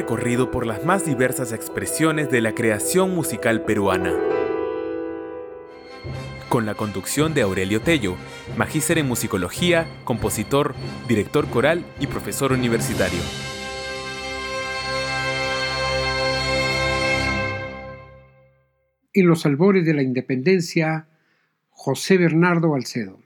Recorrido por las más diversas expresiones de la creación musical peruana. Con la conducción de Aurelio Tello, magíster en musicología, compositor, director coral y profesor universitario. En los albores de la independencia, José Bernardo Alcedo.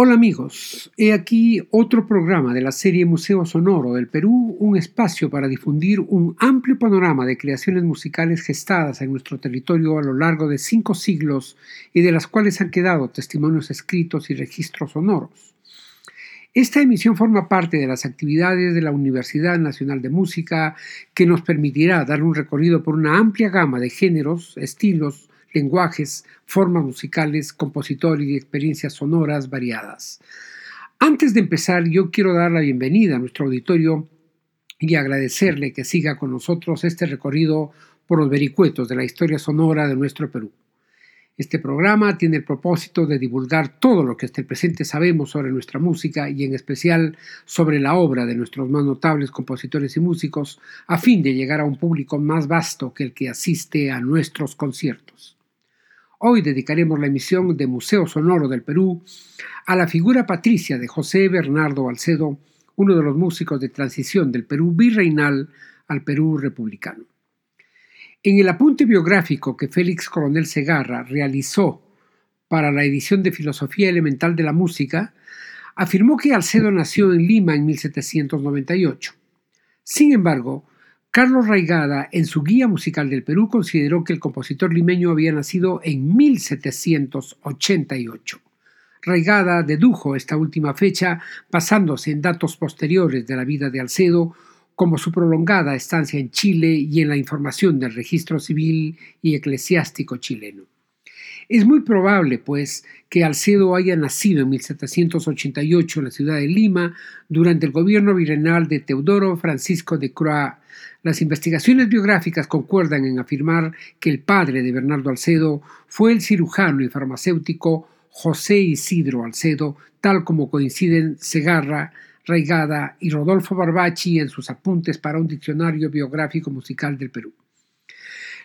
Hola amigos, he aquí otro programa de la serie Museo Sonoro del Perú, un espacio para difundir un amplio panorama de creaciones musicales gestadas en nuestro territorio a lo largo de cinco siglos y de las cuales han quedado testimonios escritos y registros sonoros. Esta emisión forma parte de las actividades de la Universidad Nacional de Música que nos permitirá dar un recorrido por una amplia gama de géneros, estilos, lenguajes, formas musicales, compositores y experiencias sonoras variadas. Antes de empezar, yo quiero dar la bienvenida a nuestro auditorio y agradecerle que siga con nosotros este recorrido por los vericuetos de la historia sonora de nuestro Perú. Este programa tiene el propósito de divulgar todo lo que hasta el presente sabemos sobre nuestra música y en especial sobre la obra de nuestros más notables compositores y músicos a fin de llegar a un público más vasto que el que asiste a nuestros conciertos. Hoy dedicaremos la emisión de Museo Sonoro del Perú a la figura patricia de José Bernardo Alcedo, uno de los músicos de transición del Perú virreinal al Perú republicano. En el apunte biográfico que Félix Coronel Segarra realizó para la edición de Filosofía Elemental de la Música, afirmó que Alcedo nació en Lima en 1798. Sin embargo, Carlos Raigada, en su Guía Musical del Perú, consideró que el compositor limeño había nacido en 1788. Raigada dedujo esta última fecha basándose en datos posteriores de la vida de Alcedo, como su prolongada estancia en Chile y en la información del registro civil y eclesiástico chileno. Es muy probable, pues, que Alcedo haya nacido en 1788 en la ciudad de Lima durante el gobierno virreinal de Teodoro Francisco de Croix. Las investigaciones biográficas concuerdan en afirmar que el padre de Bernardo Alcedo fue el cirujano y farmacéutico José Isidro Alcedo, tal como coinciden Segarra, Raigada y Rodolfo Barbachi en sus apuntes para un diccionario biográfico musical del Perú.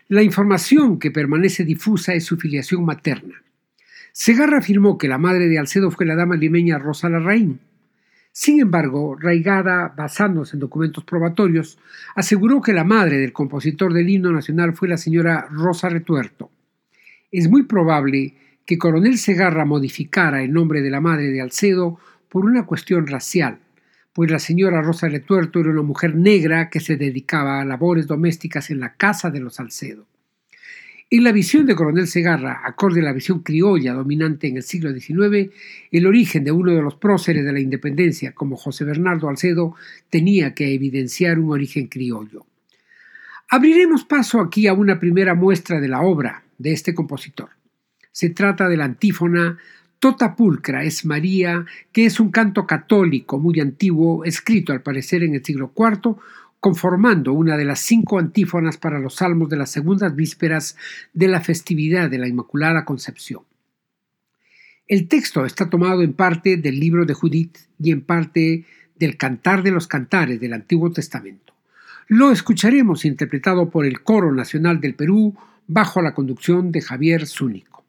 La información que permanece difusa es su filiación materna. Segarra afirmó que la madre de Alcedo fue la dama limeña Rosa Larraín. Sin embargo, Raigada, basándose en documentos probatorios, aseguró que la madre del compositor del himno nacional fue la señora Rosa Retuerto. Es muy probable que Coronel Segarra modificara el nombre de la madre de Alcedo por una cuestión racial, pues la señora Rosa Retuerto era una mujer negra que se dedicaba a labores domésticas en la casa de los Salcedo. En la visión de Coronel Segarra, acorde a la visión criolla dominante en el siglo XIX, el origen de uno de los próceres de la independencia, como José Bernardo Alcedo, tenía que evidenciar un origen criollo. Abriremos paso aquí a una primera muestra de la obra de este compositor. Se trata de la antífona Tota Pulcra es María, que es un canto católico muy antiguo, escrito al parecer en el siglo IV, conformando una de las cinco antífonas para los salmos de las segundas vísperas de la festividad de la Inmaculada Concepción. El texto está tomado en parte del libro de Judith y en parte del Cantar de los Cantares del Antiguo Testamento. Lo escucharemos interpretado por el Coro Nacional del Perú bajo la conducción de Javier Zúñiga.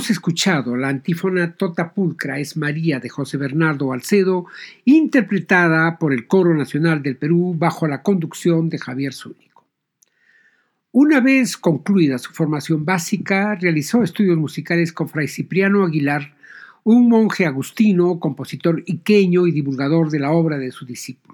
Hemos escuchado la antífona Tota Pulcra es María de José Bernardo Alcedo, interpretada por el Coro Nacional del Perú bajo la conducción de Javier Zúñigo. Una vez concluida su formación básica, realizó estudios musicales con Fray Cipriano Aguilar, un monje agustino, compositor iqueño y divulgador de la obra de su discípulo.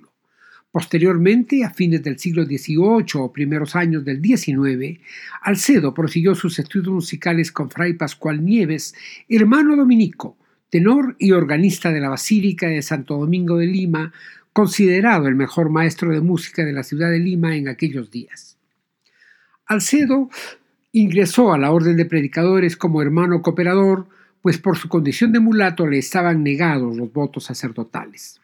Posteriormente, a fines del siglo XVIII o primeros años del XIX, Alcedo prosiguió sus estudios musicales con Fray Pascual Nieves, hermano dominico, tenor y organista de la Basílica de Santo Domingo de Lima, considerado el mejor maestro de música de la ciudad de Lima en aquellos días. Alcedo ingresó a la orden de predicadores como hermano cooperador, pues por su condición de mulato le estaban negados los votos sacerdotales.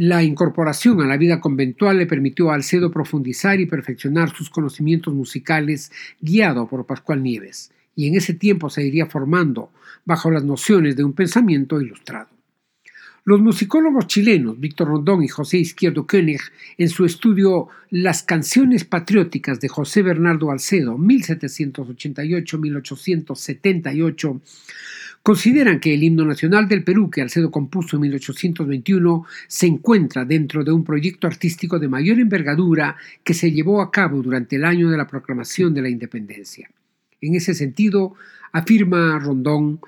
La incorporación a la vida conventual le permitió a Alcedo profundizar y perfeccionar sus conocimientos musicales guiado por Pascual Nieves, y en ese tiempo se iría formando bajo las nociones de un pensamiento ilustrado. Los musicólogos chilenos Víctor Rondón y José Izquierdo Koenig, en su estudio Las canciones patrióticas de José Bernardo Alcedo, 1788-1878, consideran que el himno nacional del Perú que Alcedo compuso en 1821 se encuentra dentro de un proyecto artístico de mayor envergadura que se llevó a cabo durante el año de la proclamación de la independencia. En ese sentido, afirma Rondón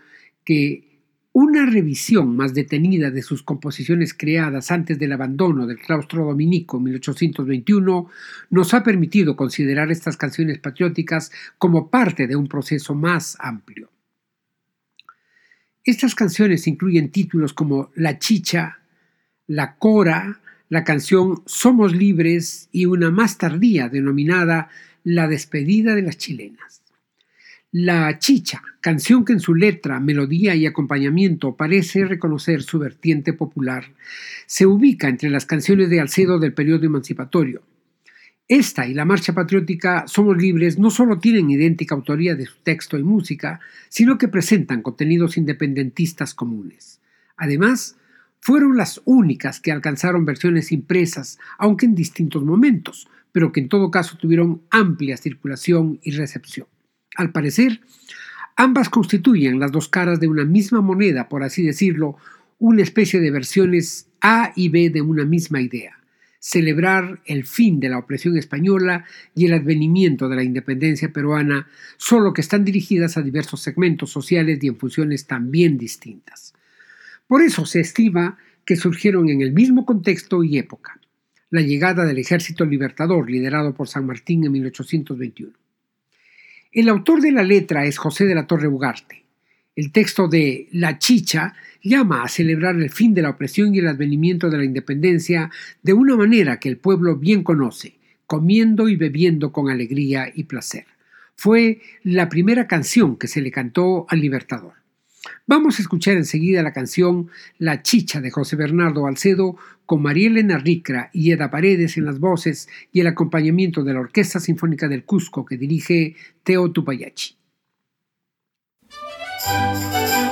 que una revisión más detenida de sus composiciones creadas antes del abandono del claustro dominico en 1821 nos ha permitido considerar estas canciones patrióticas como parte de un proceso más amplio. Estas canciones incluyen títulos como La Chicha, La Cora, la canción Somos Libres y una más tardía denominada La Despedida de las Chilenas. La Chicha, canción que en su letra, melodía y acompañamiento parece reconocer su vertiente popular, se ubica entre las canciones de Alcedo del periodo emancipatorio. Esta y la marcha patriótica Somos Libres no solo tienen idéntica autoría de su texto y música, sino que presentan contenidos independentistas comunes. Además, fueron las únicas que alcanzaron versiones impresas, aunque en distintos momentos, pero que en todo caso tuvieron amplia circulación y recepción. Al parecer, ambas constituyen las dos caras de una misma moneda, por así decirlo, una especie de versiones A y B de una misma idea. Celebrar el fin de la opresión española y el advenimiento de la independencia peruana, solo que están dirigidas a diversos segmentos sociales y en funciones también distintas. Por eso se estima que surgieron en el mismo contexto y época, la llegada del ejército libertador liderado por San Martín en 1821. El autor de la letra es José de la Torre Ugarte. El texto de La Chicha llama a celebrar el fin de la opresión y el advenimiento de la independencia de una manera que el pueblo bien conoce, comiendo y bebiendo con alegría y placer. Fue la primera canción que se le cantó al Libertador. Vamos a escuchar enseguida la canción La Chicha de José Bernardo Alcedo con María Elena Ricra y Eda Paredes en las voces y el acompañamiento de la Orquesta Sinfónica del Cusco que dirige Teo Tupayachi. Música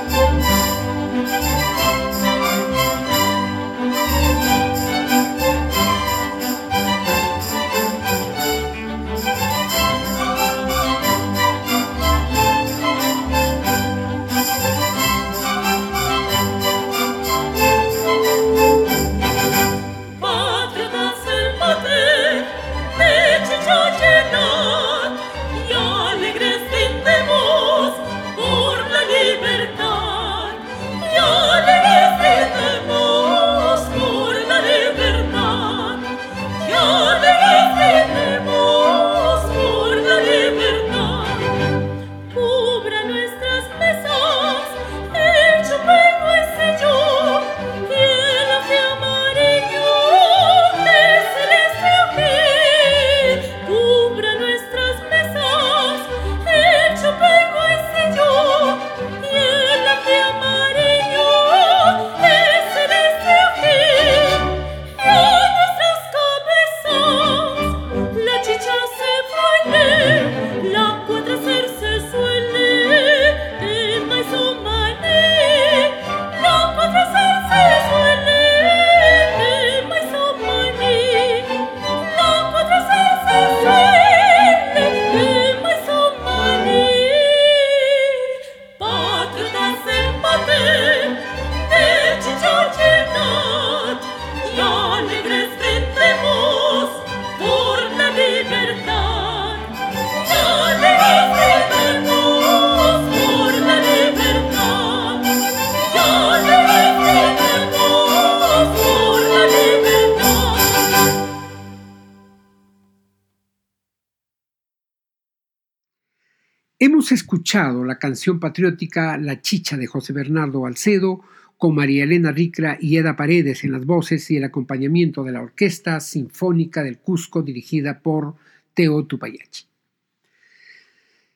Hemos escuchado la canción patriótica La Chicha de José Bernardo Alcedo con María Elena Ricra y Eda Paredes en las voces y el acompañamiento de la Orquesta Sinfónica del Cusco dirigida por Teo Tupayachi.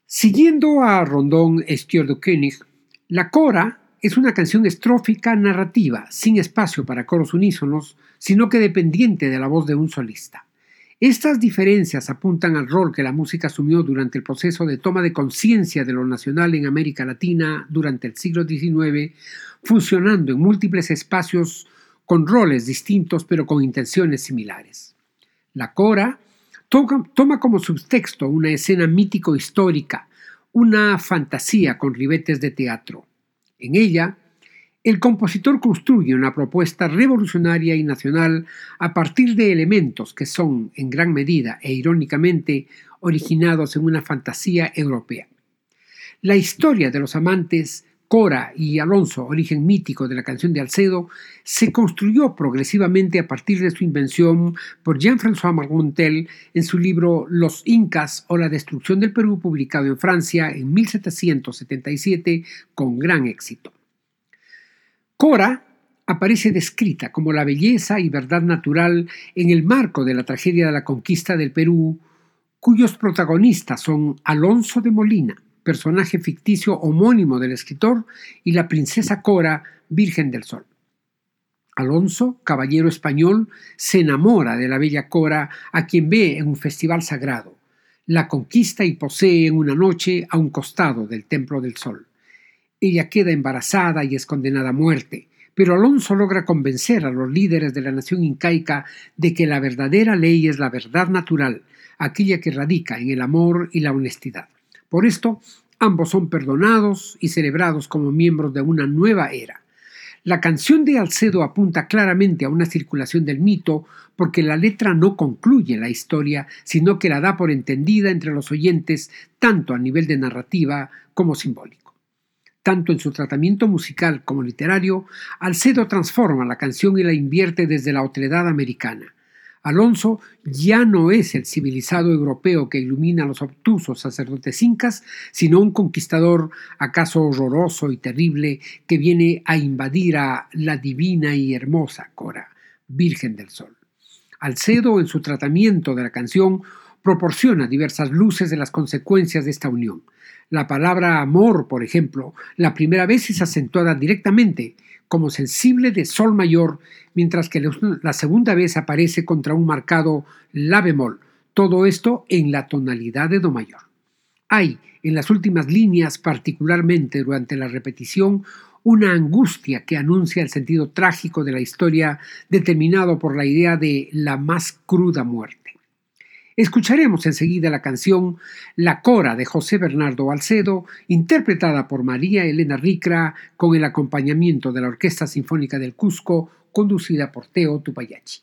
Siguiendo a Rondón Estierdo König, La Cora es una canción estrófica narrativa, sin espacio para coros unísonos, sino que dependiente de la voz de un solista. Estas diferencias apuntan al rol que la música asumió durante el proceso de toma de conciencia de lo nacional en América Latina durante el siglo XIX, funcionando en múltiples espacios con roles distintos pero con intenciones similares. La cora toma como subtexto una escena mítico-histórica, una fantasía con ribetes de teatro. En ella, el compositor construye una propuesta revolucionaria y nacional a partir de elementos que son, en gran medida e irónicamente, originados en una fantasía europea. La historia de los amantes Cora y Alonso, origen mítico de la canción de Alcedo, se construyó progresivamente a partir de su invención por Jean-François Marmontel en su libro Los Incas o la destrucción del Perú, publicado en Francia en 1777 con gran éxito. Cora aparece descrita como la belleza y verdad natural en el marco de la tragedia de la conquista del Perú, cuyos protagonistas son Alonso de Molina, personaje ficticio homónimo del escritor, y la princesa Cora, Virgen del Sol. Alonso, caballero español, se enamora de la bella Cora, a quien ve en un festival sagrado. La conquista y posee en una noche a un costado del Templo del Sol. Ella queda embarazada y es condenada a muerte, pero Alonso logra convencer a los líderes de la nación incaica de que la verdadera ley es la verdad natural, aquella que radica en el amor y la honestidad. Por esto, ambos son perdonados y celebrados como miembros de una nueva era. La canción de Alcedo apunta claramente a una circulación del mito porque la letra no concluye la historia, sino que la da por entendida entre los oyentes tanto a nivel de narrativa como simbólico. Tanto en su tratamiento musical como literario, Alcedo transforma la canción y la invierte desde la otredad americana. Alonso ya no es el civilizado europeo que ilumina a los obtusos sacerdotes incas, sino un conquistador acaso horroroso y terrible que viene a invadir a la divina y hermosa Cora, Virgen del Sol. Alcedo, en su tratamiento de la canción, proporciona diversas luces de las consecuencias de esta unión. La palabra amor, por ejemplo, la primera vez es acentuada directamente como sensible de sol mayor, mientras que la segunda vez aparece contra un marcado la bemol, todo esto en la tonalidad de do mayor. Hay, en las últimas líneas, particularmente durante la repetición, una angustia que anuncia el sentido trágico de la historia determinado por la idea de la más cruda muerte. Escucharemos enseguida la canción La Cora de José Bernardo Alcedo, interpretada por María Elena Ricra con el acompañamiento de la Orquesta Sinfónica del Cusco, conducida por Teo Tupayachi.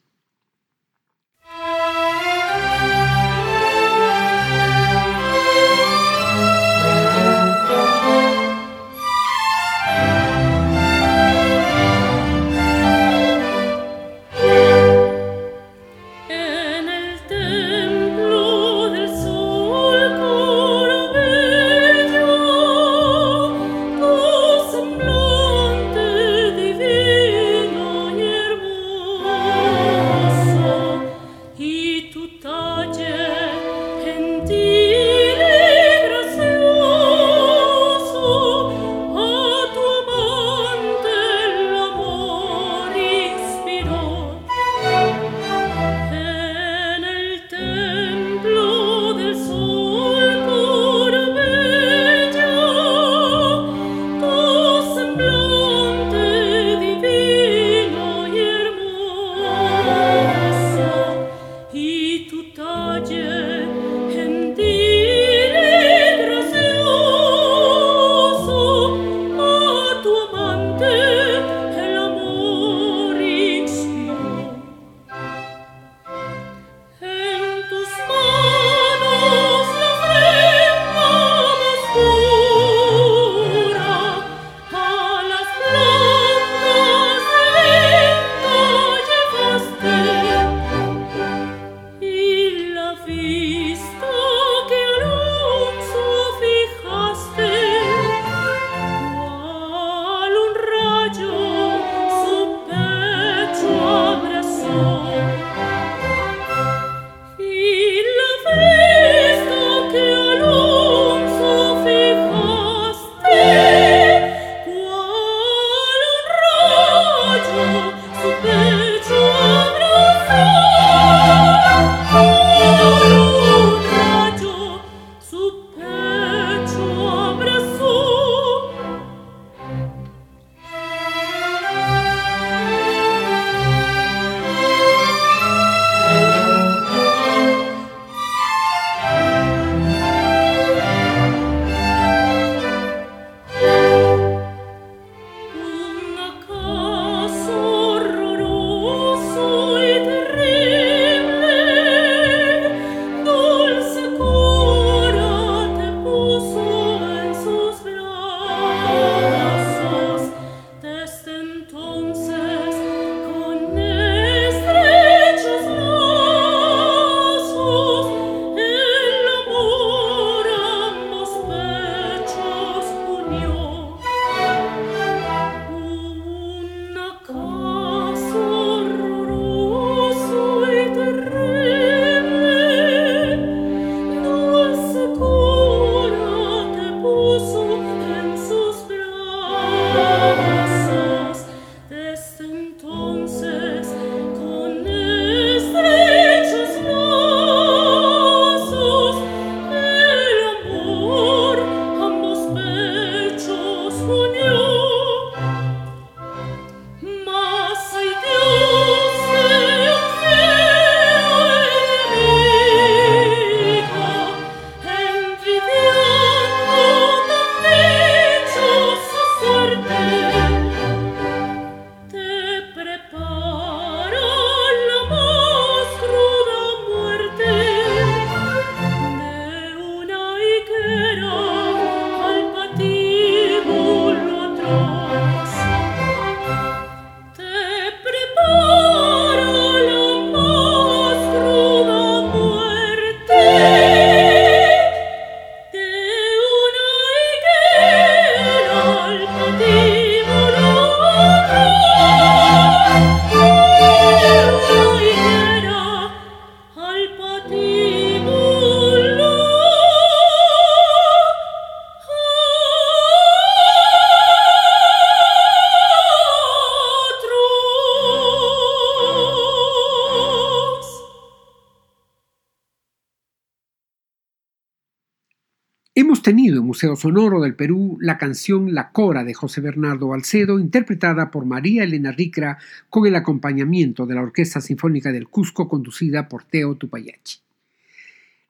Museo Sonoro del Perú la canción La Cora de José Bernardo Alcedo, interpretada por María Elena Ricra con el acompañamiento de la Orquesta Sinfónica del Cusco, conducida por Teo Tupayachi.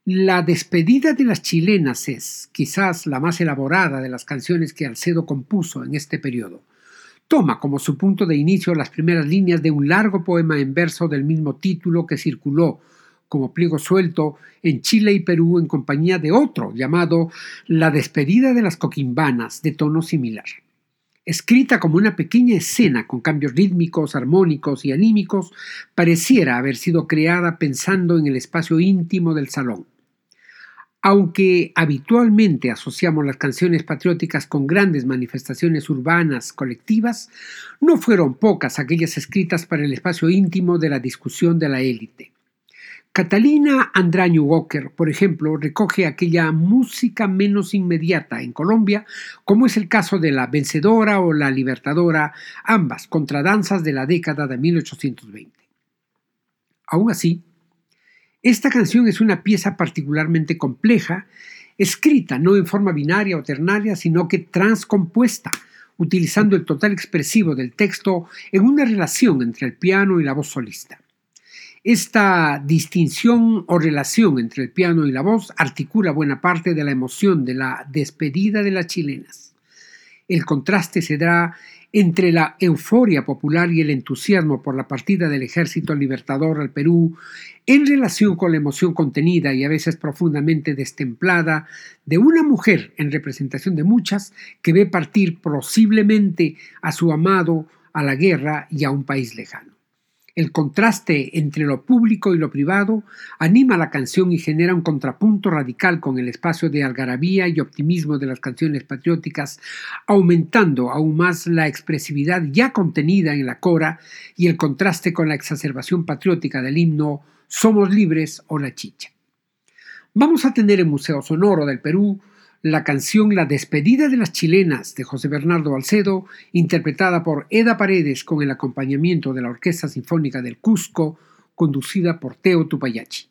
La despedida de las chilenas es quizás la más elaborada de las canciones que Alcedo compuso en este periodo. Toma como su punto de inicio las primeras líneas de un largo poema en verso del mismo título que circuló como pliego suelto en Chile y Perú en compañía de otro llamado La despedida de las coquimbanas, de tono similar. Escrita como una pequeña escena con cambios rítmicos, armónicos y anímicos, pareciera haber sido creada pensando en el espacio íntimo del salón. Aunque habitualmente asociamos las canciones patrióticas con grandes manifestaciones urbanas colectivas, no fueron pocas aquellas escritas para el espacio íntimo de la discusión de la élite. Catalina Andraño Walker, por ejemplo, recoge aquella música menos inmediata en Colombia, como es el caso de La Vencedora o La Libertadora, ambas contradanzas de la década de 1820. Aún así, esta canción es una pieza particularmente compleja, escrita no en forma binaria o ternaria, sino que transcompuesta, utilizando el total expresivo del texto en una relación entre el piano y la voz solista. Esta distinción o relación entre el piano y la voz articula buena parte de la emoción de la despedida de las chilenas. El contraste se da entre la euforia popular y el entusiasmo por la partida del ejército libertador al Perú en relación con la emoción contenida y a veces profundamente destemplada de una mujer en representación de muchas que ve partir posiblemente a su amado a la guerra y a un país lejano. El contraste entre lo público y lo privado anima la canción y genera un contrapunto radical con el espacio de algarabía y optimismo de las canciones patrióticas, aumentando aún más la expresividad ya contenida en la cora y el contraste con la exacerbación patriótica del himno Somos libres o la chicha. Vamos a tener el Museo Sonoro del Perú la canción La despedida de las chilenas de José Bernardo Alcedo, interpretada por Eda Paredes con el acompañamiento de la Orquesta Sinfónica del Cusco, conducida por Teo Tupayachi.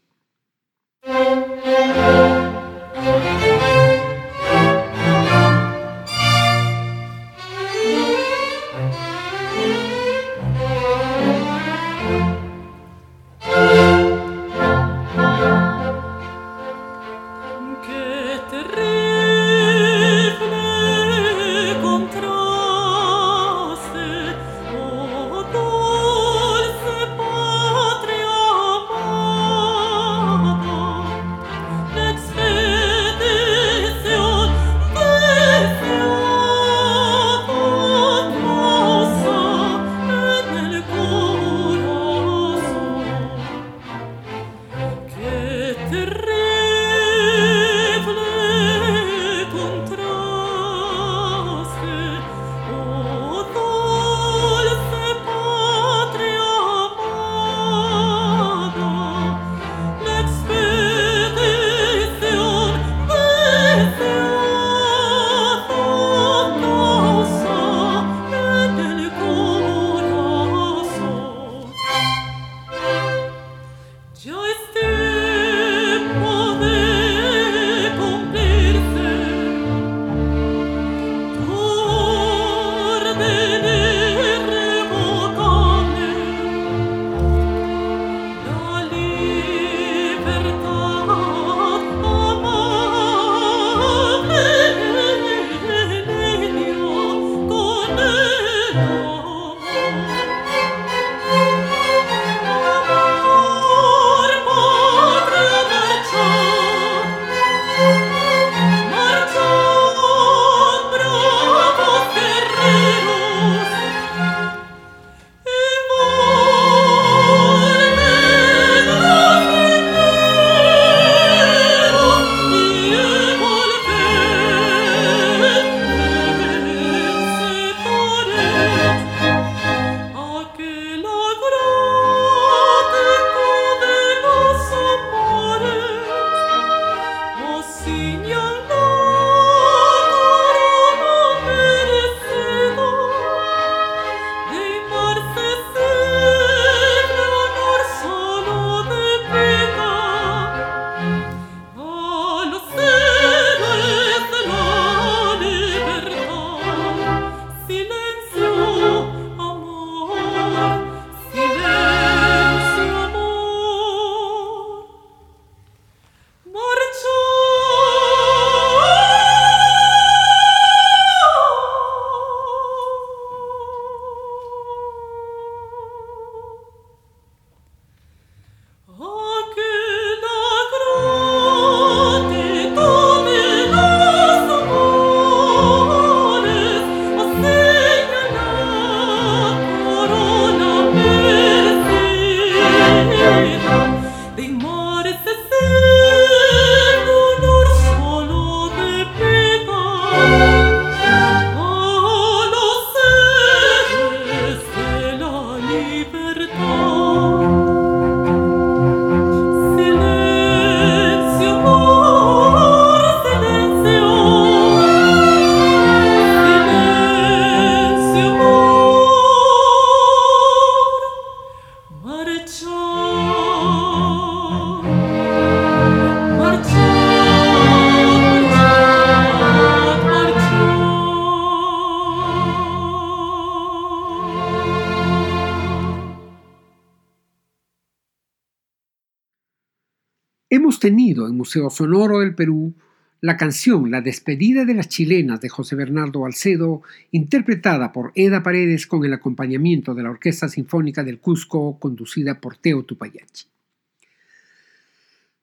Museo Sonoro del Perú la canción La despedida de las chilenas de José Bernardo Alcedo, interpretada por Eda Paredes con el acompañamiento de la Orquesta Sinfónica del Cusco, conducida por Teo Tupayachi.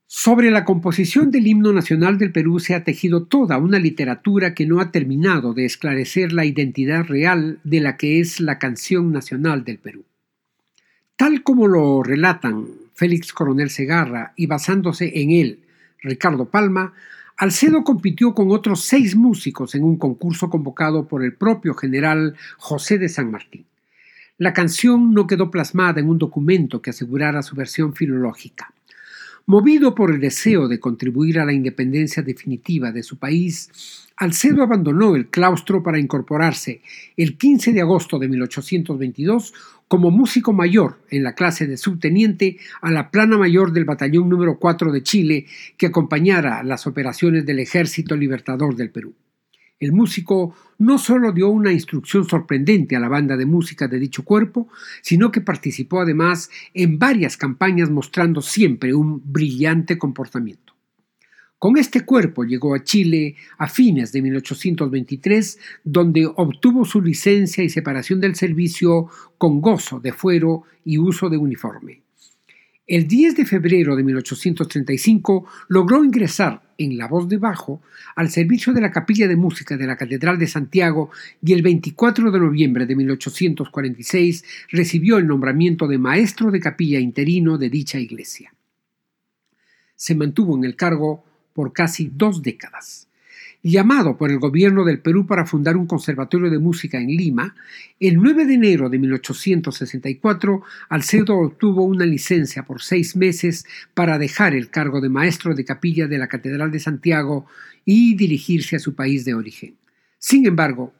Sobre la composición del himno nacional del Perú se ha tejido toda una literatura que no ha terminado de esclarecer la identidad real de la que es la canción nacional del Perú. Tal como lo relatan Félix Coronel Segarra y basándose en él, Ricardo Palma, Alcedo compitió con otros seis músicos en un concurso convocado por el propio general José de San Martín. La canción no quedó plasmada en un documento que asegurara su versión filológica. Movido por el deseo de contribuir a la independencia definitiva de su país, Alcedo abandonó el claustro para incorporarse el 15 de agosto de 1822 como músico mayor en la clase de subteniente a la plana mayor del batallón número 4 de Chile que acompañara las operaciones del Ejército Libertador del Perú. El músico no solo dio una instrucción sorprendente a la banda de música de dicho cuerpo, sino que participó además en varias campañas mostrando siempre un brillante comportamiento. Con este cuerpo llegó a Chile a fines de 1823, donde obtuvo su licencia y separación del servicio con gozo de fuero y uso de uniforme. El 10 de febrero de 1835 logró ingresar en la voz de bajo al servicio de la capilla de música de la Catedral de Santiago y el 24 de noviembre de 1846 recibió el nombramiento de maestro de capilla interino de dicha iglesia. Se mantuvo en el cargo por casi dos décadas. Llamado por el gobierno del Perú para fundar un conservatorio de música en Lima, el 9 de enero de 1864 Alcedo obtuvo una licencia por seis meses para dejar el cargo de maestro de capilla de la Catedral de Santiago y dirigirse a su país de origen. Sin embargo,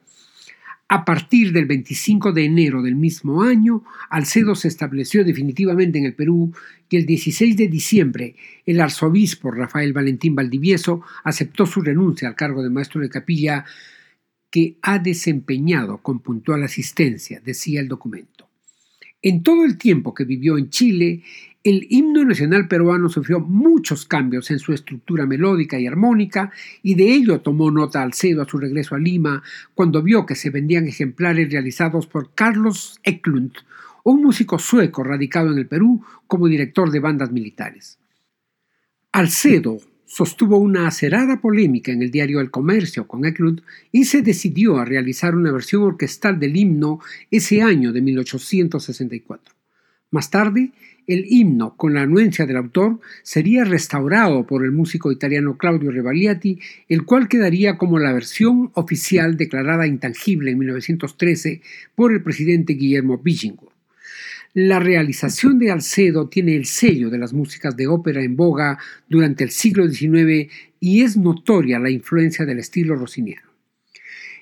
a partir del 25 de enero del mismo año, Alcedo se estableció definitivamente en el Perú y el 16 de diciembre el arzobispo Rafael Valentín Valdivieso aceptó su renuncia al cargo de maestro de capilla que ha desempeñado con puntual asistencia, decía el documento. En todo el tiempo que vivió en Chile, el himno nacional peruano sufrió muchos cambios en su estructura melódica y armónica, y de ello tomó nota Alcedo a su regreso a Lima, cuando vio que se vendían ejemplares realizados por Carlos Eklund, un músico sueco radicado en el Perú como director de bandas militares. Alcedo sostuvo una acerada polémica en el diario El Comercio con Eklund y se decidió a realizar una versión orquestal del himno ese año de 1864. Más tarde, el himno, con la anuencia del autor, sería restaurado por el músico italiano Claudio Rebagliati, el cual quedaría como la versión oficial declarada intangible en 1913 por el presidente Guillermo Bichingor. La realización de Alcedo tiene el sello de las músicas de ópera en boga durante el siglo XIX y es notoria la influencia del estilo rossiniano.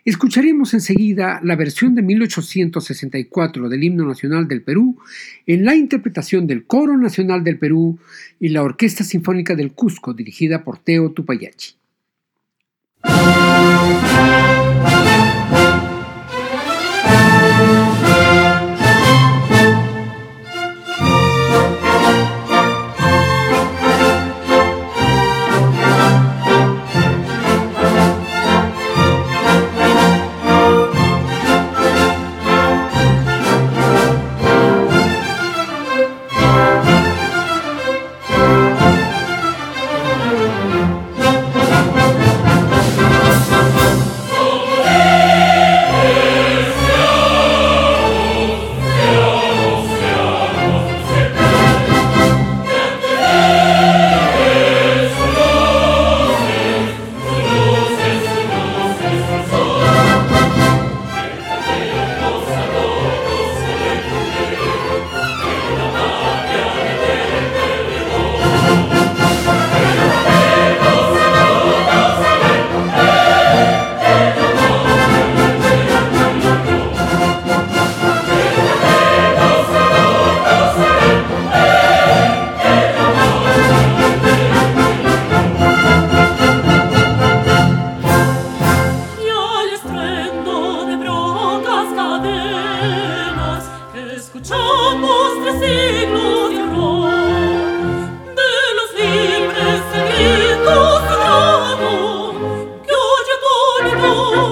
Escucharemos enseguida la versión de 1864 del himno nacional del Perú en la interpretación del Coro Nacional del Perú y la Orquesta Sinfónica del Cusco dirigida por Teo Tupayachi. Oh.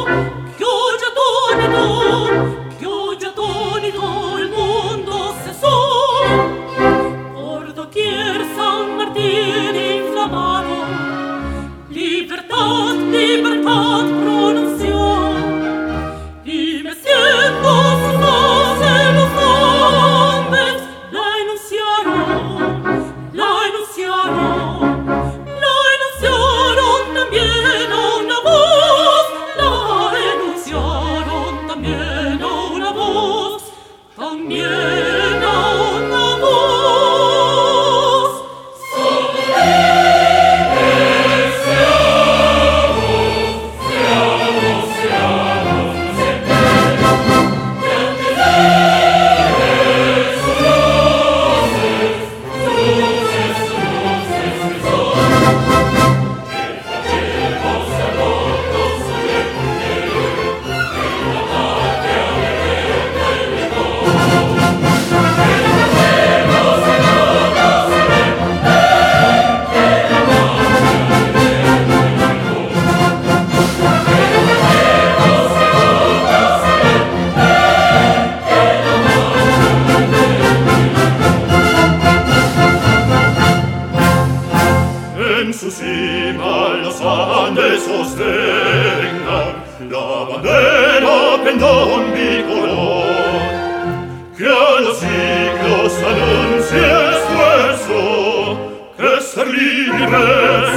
liebes,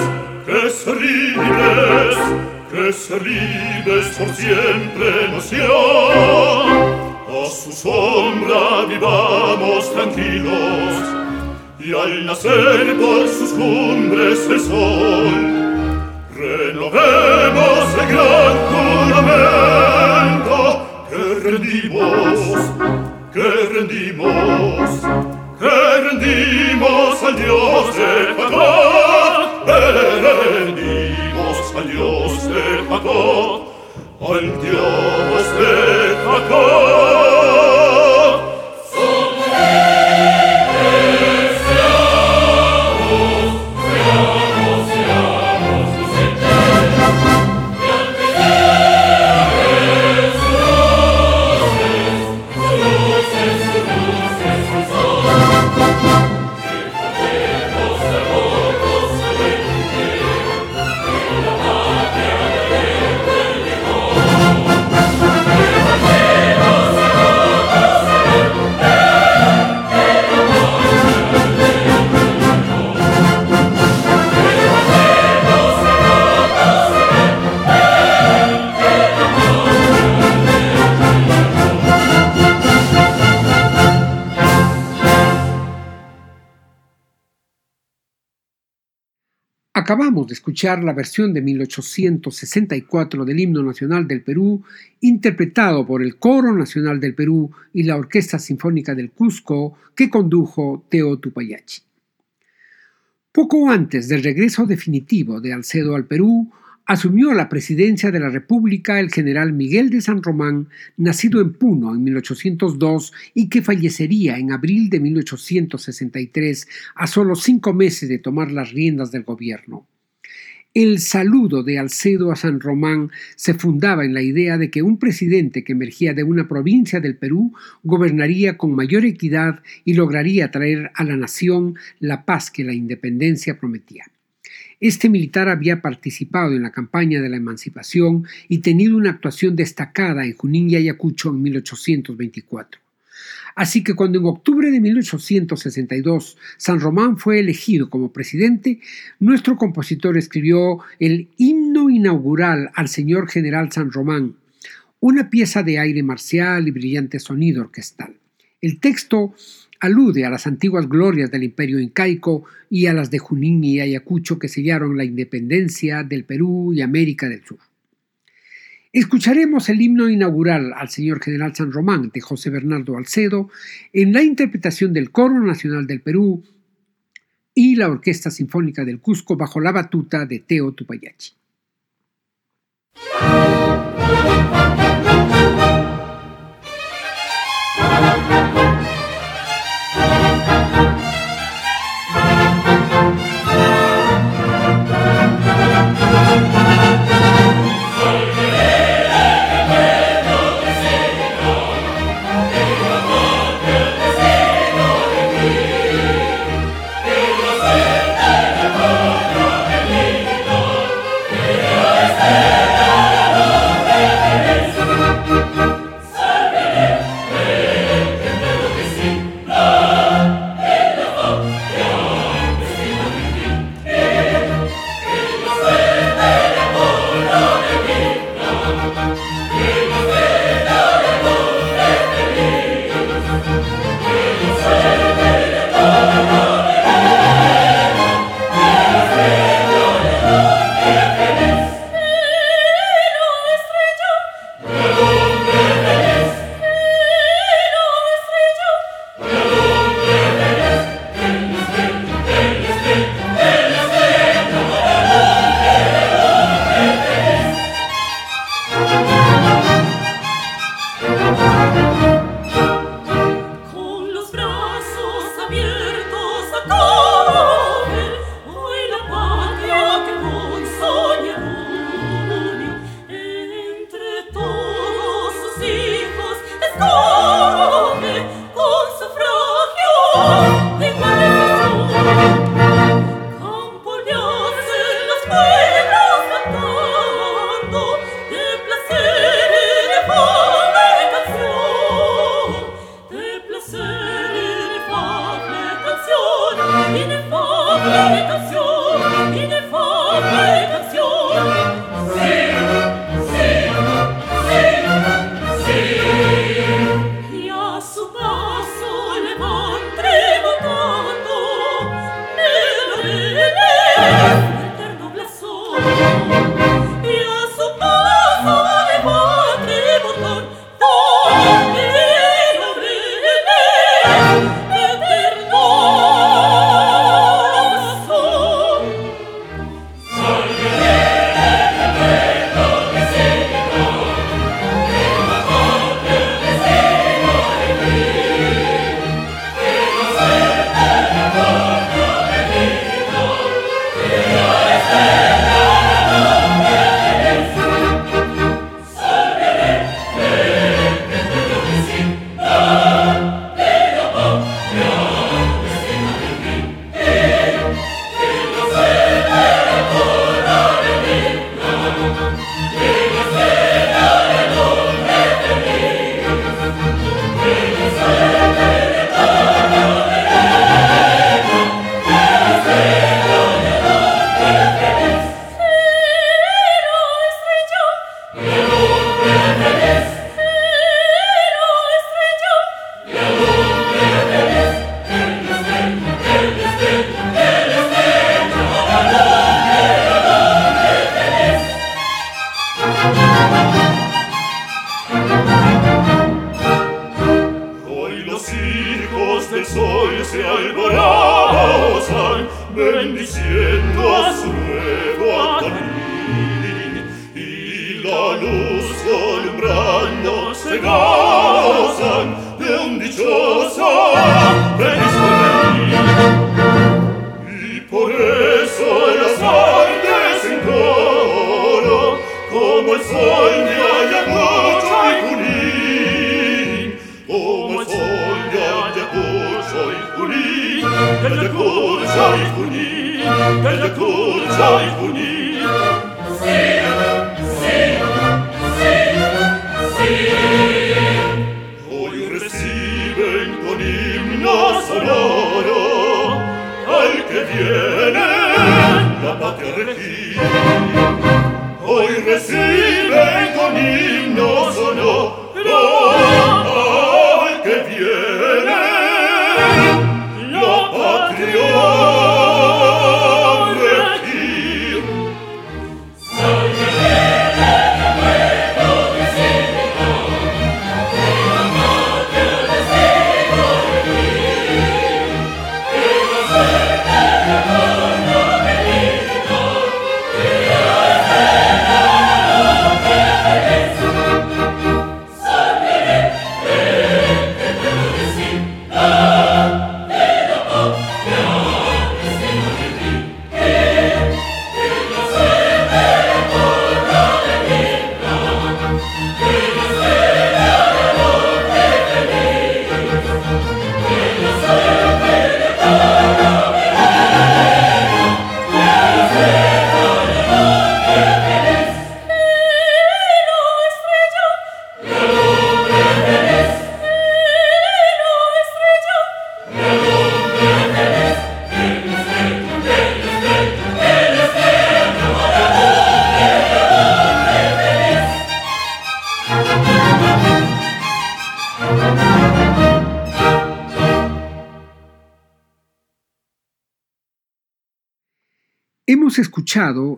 que liebes, que liebes por siempre nos. A su sombra vivamos tranquilos, y al nacer por sus cumbres el sol, renovemos el gran juramento que rendimos, que rendimos, rendimos al Dios de Jacob, rendimos al Dios de Jacob, al Dios de Jacob. Acabamos de escuchar la versión de 1864 del himno nacional del Perú, interpretado por el Coro Nacional del Perú y la Orquesta Sinfónica del Cusco, que condujo Teo Tupayachi. Poco antes del regreso definitivo de Alcedo al Perú, asumió la presidencia de la República el general Miguel de San Román, nacido en Puno en 1802 y que fallecería en abril de 1863 a solo cinco meses de tomar las riendas del gobierno. El saludo de Alcedo a San Román se fundaba en la idea de que un presidente que emergía de una provincia del Perú gobernaría con mayor equidad y lograría traer a la nación la paz que la independencia prometía. Este militar había participado en la campaña de la emancipación y tenido una actuación destacada en Junín y Ayacucho en 1824. Así que cuando en octubre de 1862 San Román fue elegido como presidente, nuestro compositor escribió el himno inaugural al señor general San Román, una pieza de aire marcial y brillante sonido orquestal. El texto alude a las antiguas glorias del imperio incaico y a las de Junín y Ayacucho que sellaron la independencia del Perú y América del Sur. Escucharemos el himno inaugural al señor general San Román de José Bernardo Alcedo en la interpretación del Coro Nacional del Perú y la Orquesta Sinfónica del Cusco bajo la batuta de Teo Tupayachi.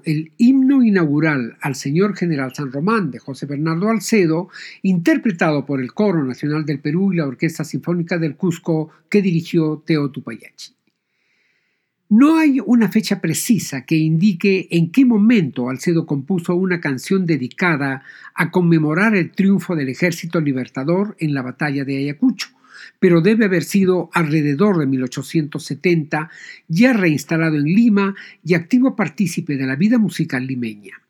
El himno inaugural al Señor General San Román de José Bernardo Alcedo, interpretado por el Coro Nacional del Perú y la Orquesta Sinfónica del Cusco que dirigió Teo Tupayachi. No hay una fecha precisa que indique en qué momento Alcedo compuso una canción dedicada a conmemorar el triunfo del ejército libertador en la batalla de Ayacucho, pero debe haber sido alrededor de 1870, ya reinstalado en Lima y activo partícipe de la vida musical limeña.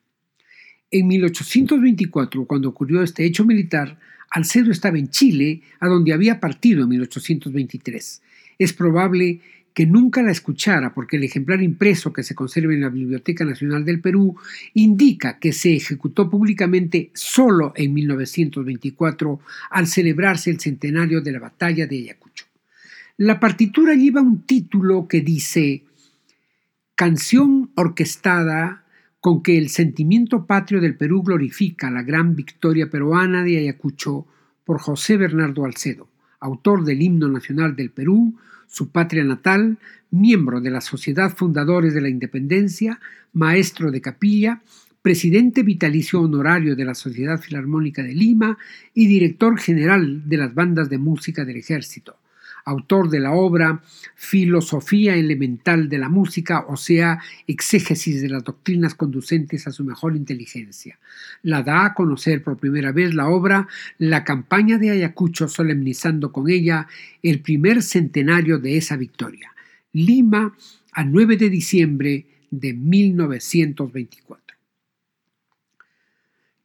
En 1824, cuando ocurrió este hecho militar, Alcedo estaba en Chile, a donde había partido en 1823. Es probable que nunca la escuchara porque el ejemplar impreso que se conserva en la Biblioteca Nacional del Perú indica que se ejecutó públicamente solo en 1924 al celebrarse el centenario de la batalla de Ayacucho. La partitura lleva un título que dice canción orquestada con que el sentimiento patrio del Perú glorifica la gran victoria peruana de Ayacucho por José Bernardo Alcedo, autor del himno nacional del Perú, su patria natal, miembro de la Sociedad Fundadores de la Independencia, maestro de capilla, presidente vitalicio honorario de la Sociedad Filarmónica de Lima y director general de las bandas de música del ejército autor de la obra Filosofía Elemental de la Música, o sea, exégesis de las doctrinas conducentes a su mejor inteligencia. La da a conocer por primera vez la obra La campaña de Ayacucho, solemnizando con ella el primer centenario de esa victoria. Lima, a 9 de diciembre de 1924.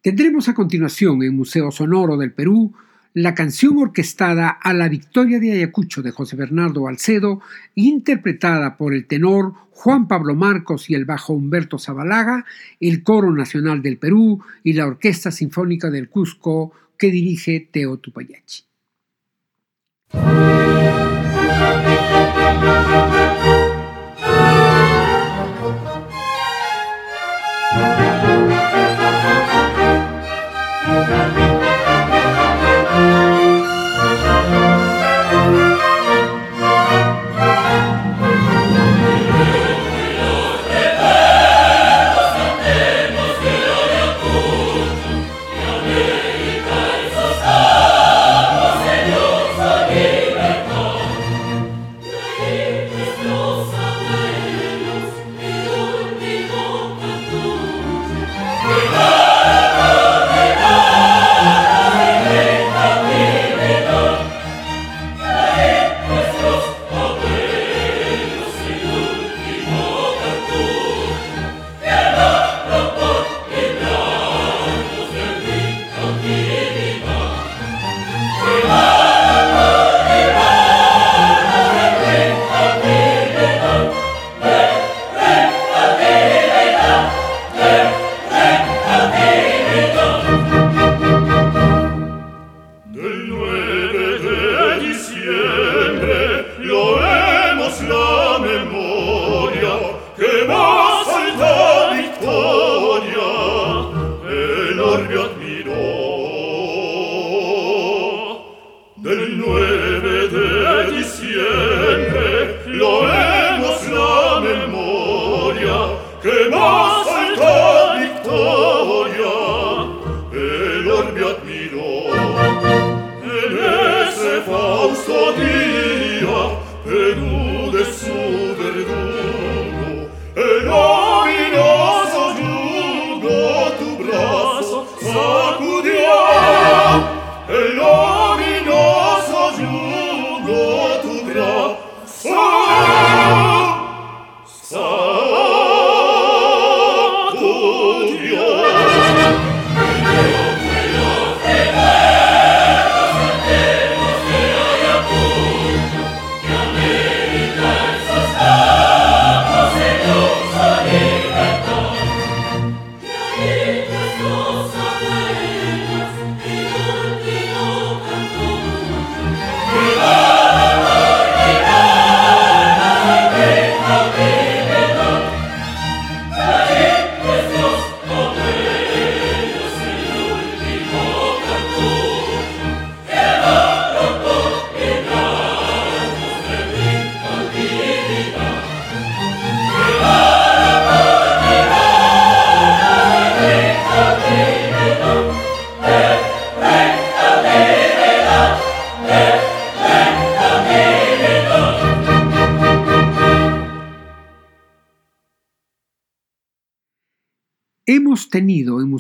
Tendremos a continuación en Museo Sonoro del Perú la canción orquestada a la victoria de Ayacucho de José Bernardo Alcedo, interpretada por el tenor Juan Pablo Marcos y el bajo Humberto Zabalaga, el Coro Nacional del Perú y la Orquesta Sinfónica del Cusco que dirige Teo Tupayachi.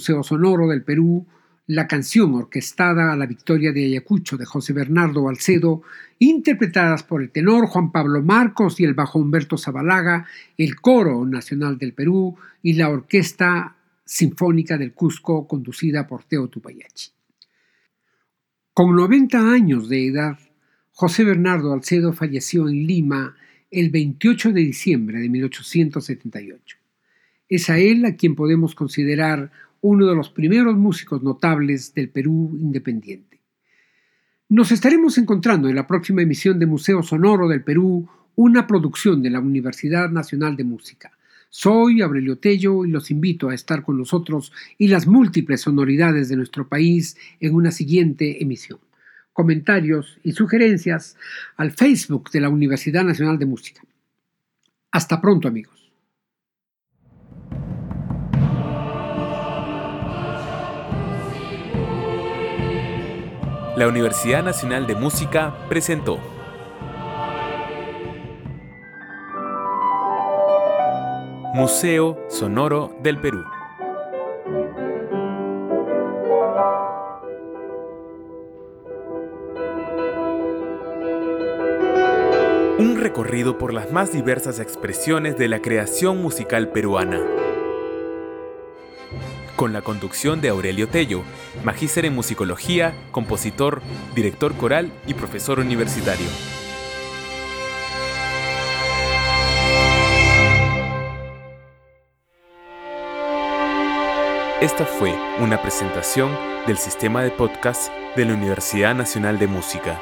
Museo Sonoro del Perú la canción orquestada a la victoria de Ayacucho de José Bernardo Alcedo, interpretadas por el tenor Juan Pablo Marcos y el bajo Humberto Zabalaga, el Coro Nacional del Perú y la Orquesta Sinfónica del Cusco conducida por Teo Tupayachi. Con 90 años de edad, José Bernardo Alcedo falleció en Lima el 28 de diciembre de 1878. Es a él a quien podemos considerar uno de los primeros músicos notables del Perú independiente. Nos estaremos encontrando en la próxima emisión de Museo Sonoro del Perú, una producción de la Universidad Nacional de Música. Soy Aurelio Tello y los invito a estar con nosotros y las múltiples sonoridades de nuestro país en una siguiente emisión. Comentarios y sugerencias al Facebook de la Universidad Nacional de Música. Hasta pronto amigos. La Universidad Nacional de Música presentó Museo Sonoro del Perú. Un recorrido por las más diversas expresiones de la creación musical peruana. Con la conducción de Aurelio Tello, magíster en musicología, compositor, director coral y profesor universitario. Esta fue una presentación del sistema de podcast de la Universidad Nacional de Música.